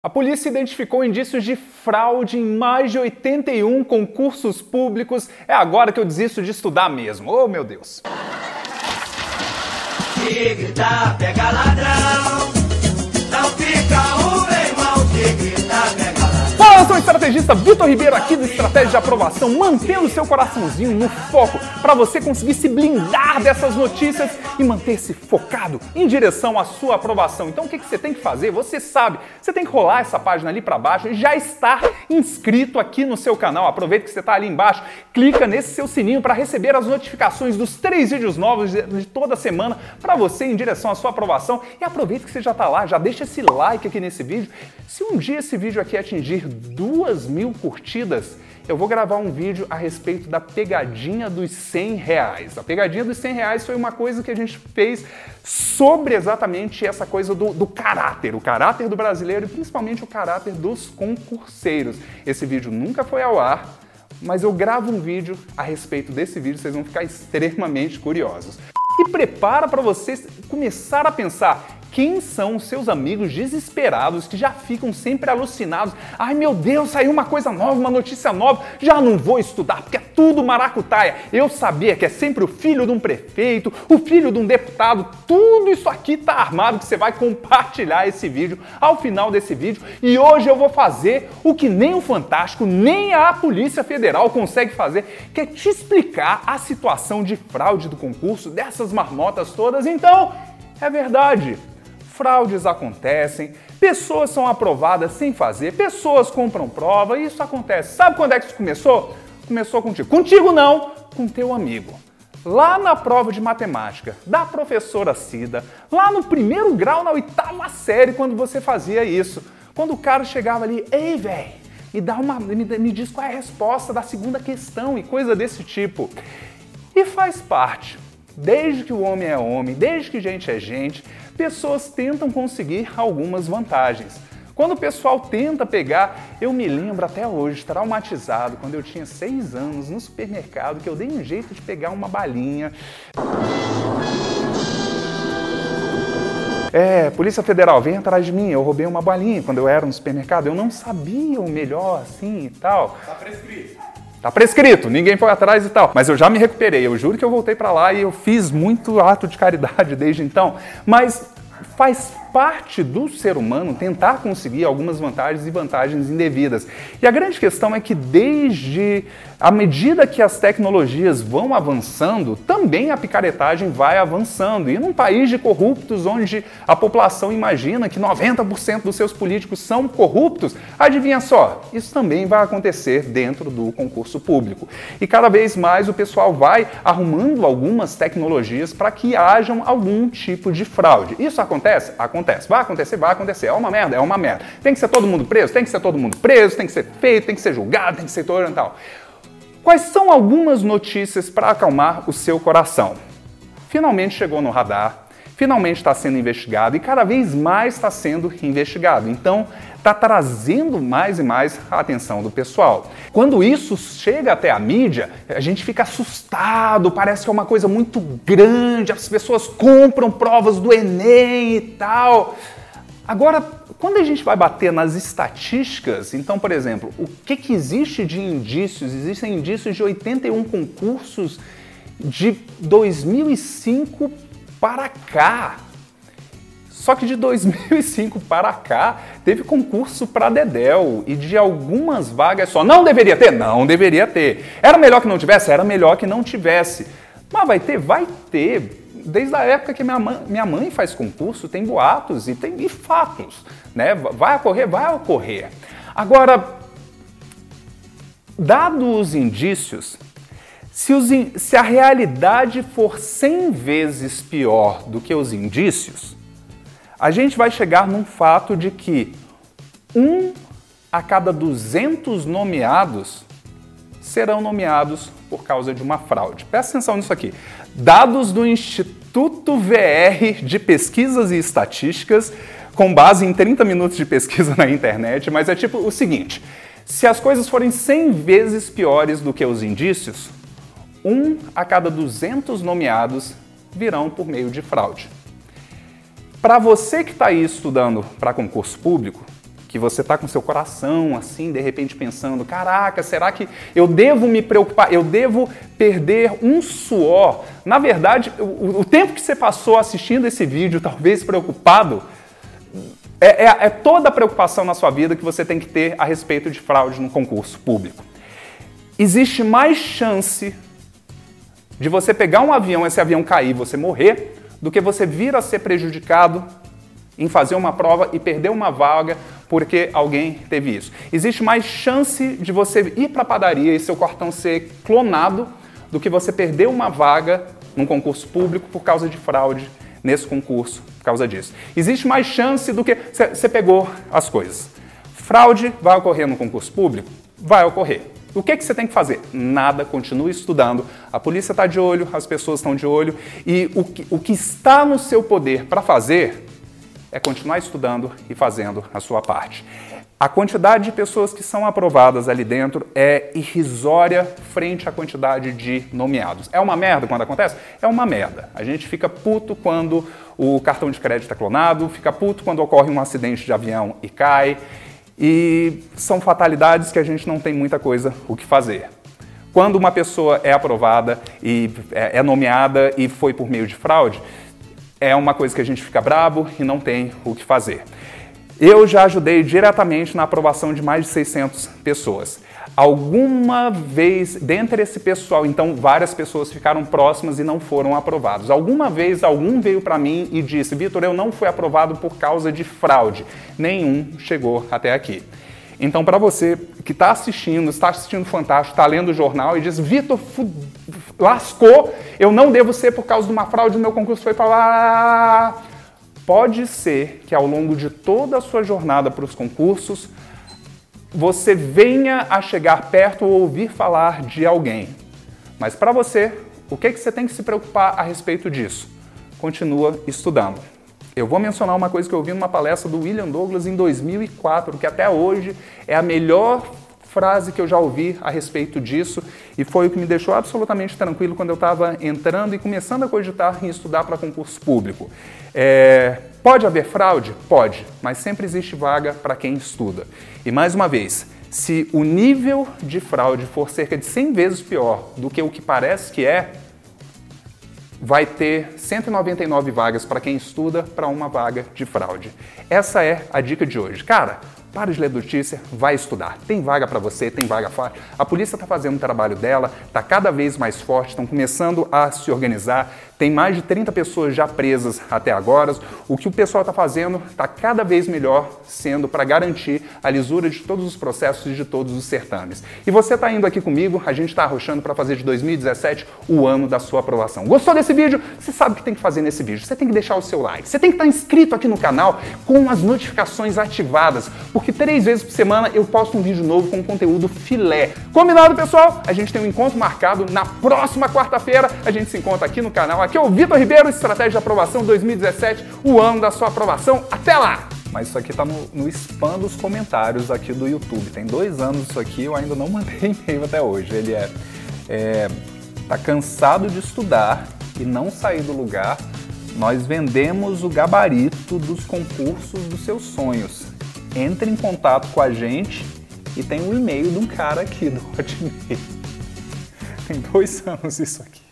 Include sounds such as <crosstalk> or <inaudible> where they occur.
A polícia identificou indícios de fraude em mais de 81 concursos públicos. É agora que eu desisto de estudar mesmo. Oh, meu Deus. Se gritar, pega ladrão. Estrategista Vitor Ribeiro aqui do Estratégia de Aprovação, mantendo seu coraçãozinho no foco para você conseguir se blindar dessas notícias e manter-se focado em direção à sua aprovação. Então o que, que você tem que fazer? Você sabe, você tem que rolar essa página ali para baixo e já estar inscrito aqui no seu canal. Aproveita que você está ali embaixo, clica nesse seu sininho para receber as notificações dos três vídeos novos de, toda semana para você em direção à sua aprovação. E aproveita que você já está lá, já deixa esse like aqui nesse vídeo. Se um dia esse vídeo aqui atingir duas mil curtidas, eu vou gravar um vídeo a respeito da pegadinha dos 100 reais. A pegadinha dos 100 reais foi uma coisa que a gente fez sobre exatamente essa coisa do, do caráter, o caráter do brasileiro e principalmente o caráter dos concurseiros. Esse vídeo nunca foi ao ar, mas eu gravo um vídeo a respeito desse vídeo, vocês vão ficar extremamente curiosos. E prepara para vocês começar a pensar quem são os seus amigos desesperados que já ficam sempre alucinados? Ai meu Deus, saiu uma coisa nova, uma notícia nova, já não vou estudar porque é tudo maracutaia. Eu sabia que é sempre o filho de um prefeito, o filho de um deputado, tudo isso aqui tá armado que você vai compartilhar esse vídeo ao final desse vídeo. E hoje eu vou fazer o que nem o Fantástico, nem a Polícia Federal consegue fazer, que é te explicar a situação de fraude do concurso, dessas marmotas todas. Então, é verdade fraudes acontecem, pessoas são aprovadas sem fazer, pessoas compram prova isso acontece. Sabe quando é que isso começou? Começou contigo. Contigo não, com teu amigo. Lá na prova de matemática da professora Cida, lá no primeiro grau, na oitava série, quando você fazia isso. Quando o cara chegava ali, ei, velho, me dá uma. Me, me diz qual é a resposta da segunda questão e coisa desse tipo. E faz parte. Desde que o homem é homem, desde que gente é gente, pessoas tentam conseguir algumas vantagens. Quando o pessoal tenta pegar, eu me lembro até hoje, traumatizado, quando eu tinha seis anos no supermercado, que eu dei um jeito de pegar uma balinha. É, Polícia Federal, vem atrás de mim, eu roubei uma balinha quando eu era no supermercado, eu não sabia o melhor assim e tal. Tá prescrito. Tá prescrito, ninguém foi atrás e tal. Mas eu já me recuperei, eu juro que eu voltei para lá e eu fiz muito ato de caridade <laughs> desde então. Mas faz parte do ser humano tentar conseguir algumas vantagens e vantagens indevidas. E a grande questão é que desde à medida que as tecnologias vão avançando, também a picaretagem vai avançando. E num país de corruptos, onde a população imagina que 90% dos seus políticos são corruptos, adivinha só, isso também vai acontecer dentro do concurso público. E cada vez mais o pessoal vai arrumando algumas tecnologias para que hajam algum tipo de fraude. Isso acontece? Acontece. Vai acontecer? Vai acontecer. É uma merda? É uma merda. Tem que ser todo mundo preso? Tem que ser todo mundo preso, tem que ser feito, tem que ser julgado, tem que ser todo e tal. Quais são algumas notícias para acalmar o seu coração? Finalmente chegou no radar, finalmente está sendo investigado e cada vez mais está sendo investigado. Então, está trazendo mais e mais a atenção do pessoal. Quando isso chega até a mídia, a gente fica assustado, parece que é uma coisa muito grande, as pessoas compram provas do Enem e tal. Agora, quando a gente vai bater nas estatísticas, então, por exemplo, o que, que existe de indícios? Existem indícios de 81 concursos de 2005 para cá. Só que de 2005 para cá teve concurso para Dedel e de algumas vagas só. Não deveria ter? Não deveria ter. Era melhor que não tivesse? Era melhor que não tivesse. Mas vai ter? Vai ter desde a época que minha mãe, minha mãe faz concurso, tem boatos e tem e fatos. Né? Vai ocorrer? Vai ocorrer. Agora, dados os indícios, se, os, se a realidade for 100 vezes pior do que os indícios, a gente vai chegar num fato de que um a cada 200 nomeados serão nomeados por causa de uma fraude. Presta atenção nisso aqui. Dados do Instituto VR de Pesquisas e Estatísticas, com base em 30 minutos de pesquisa <laughs> na internet, mas é tipo o seguinte: se as coisas forem 100 vezes piores do que os indícios, um a cada 200 nomeados virão por meio de fraude. Para você que está aí estudando para concurso público, que você está com seu coração assim, de repente pensando: caraca, será que eu devo me preocupar? Eu devo perder um suor? Na verdade, o, o tempo que você passou assistindo esse vídeo, talvez preocupado, é, é, é toda a preocupação na sua vida que você tem que ter a respeito de fraude no concurso público. Existe mais chance de você pegar um avião, esse avião cair, você morrer, do que você vir a ser prejudicado em fazer uma prova e perder uma vaga porque alguém teve isso. Existe mais chance de você ir para a padaria e seu cartão ser clonado do que você perder uma vaga num concurso público por causa de fraude nesse concurso por causa disso. Existe mais chance do que você pegou as coisas. Fraude vai ocorrer no concurso público? Vai ocorrer. O que, que você tem que fazer? Nada, continue estudando. A polícia está de olho, as pessoas estão de olho. E o que, o que está no seu poder para fazer é continuar estudando e fazendo a sua parte. A quantidade de pessoas que são aprovadas ali dentro é irrisória frente à quantidade de nomeados. É uma merda quando acontece? É uma merda. A gente fica puto quando o cartão de crédito é clonado, fica puto quando ocorre um acidente de avião e cai. E são fatalidades que a gente não tem muita coisa o que fazer. Quando uma pessoa é aprovada e é, é nomeada e foi por meio de fraude, é uma coisa que a gente fica brabo e não tem o que fazer. Eu já ajudei diretamente na aprovação de mais de 600 pessoas. Alguma vez, dentre esse pessoal, então várias pessoas ficaram próximas e não foram aprovados. Alguma vez algum veio para mim e disse: Vitor, eu não fui aprovado por causa de fraude. Nenhum chegou até aqui. Então, para você que está assistindo, está assistindo Fantástico, está lendo o jornal e diz: Vitor, lascou, eu não devo ser por causa de uma fraude, meu concurso foi para lá. Pode ser que ao longo de toda a sua jornada para os concursos, você venha a chegar perto ou ouvir falar de alguém. Mas para você, o que, que você tem que se preocupar a respeito disso? Continua estudando. Eu vou mencionar uma coisa que eu ouvi numa palestra do William Douglas em 2004, que até hoje é a melhor frase que eu já ouvi a respeito disso e foi o que me deixou absolutamente tranquilo quando eu estava entrando e começando a cogitar em estudar para concurso público. É, pode haver fraude? Pode, mas sempre existe vaga para quem estuda. E mais uma vez, se o nível de fraude for cerca de 100 vezes pior do que o que parece que é, vai ter 199 vagas para quem estuda para uma vaga de fraude. Essa é a dica de hoje. Cara, para de ler notícia, vai estudar. Tem vaga para você, tem vaga fácil. A polícia está fazendo o trabalho dela, está cada vez mais forte, estão começando a se organizar. Tem mais de 30 pessoas já presas até agora. O que o pessoal está fazendo está cada vez melhor sendo para garantir a lisura de todos os processos e de todos os certames. E você está indo aqui comigo, a gente está arrochando para fazer de 2017 o ano da sua aprovação. Gostou desse vídeo? Você sabe o que tem que fazer nesse vídeo. Você tem que deixar o seu like, você tem que estar tá inscrito aqui no canal com as notificações ativadas, porque três vezes por semana eu posto um vídeo novo com conteúdo filé. Combinado, pessoal? A gente tem um encontro marcado na próxima quarta-feira. A gente se encontra aqui no canal Aqui é o Vitor Ribeiro, Estratégia de Aprovação 2017, o ano da sua aprovação. Até lá! Mas isso aqui tá no, no spam dos comentários aqui do YouTube. Tem dois anos isso aqui, eu ainda não <laughs> mandei e-mail até hoje. Ele é, é tá cansado de estudar e não sair do lugar. Nós vendemos o gabarito dos concursos dos seus sonhos. Entre em contato com a gente e tem um e-mail de um cara aqui do Hotmail. Tem dois anos isso aqui.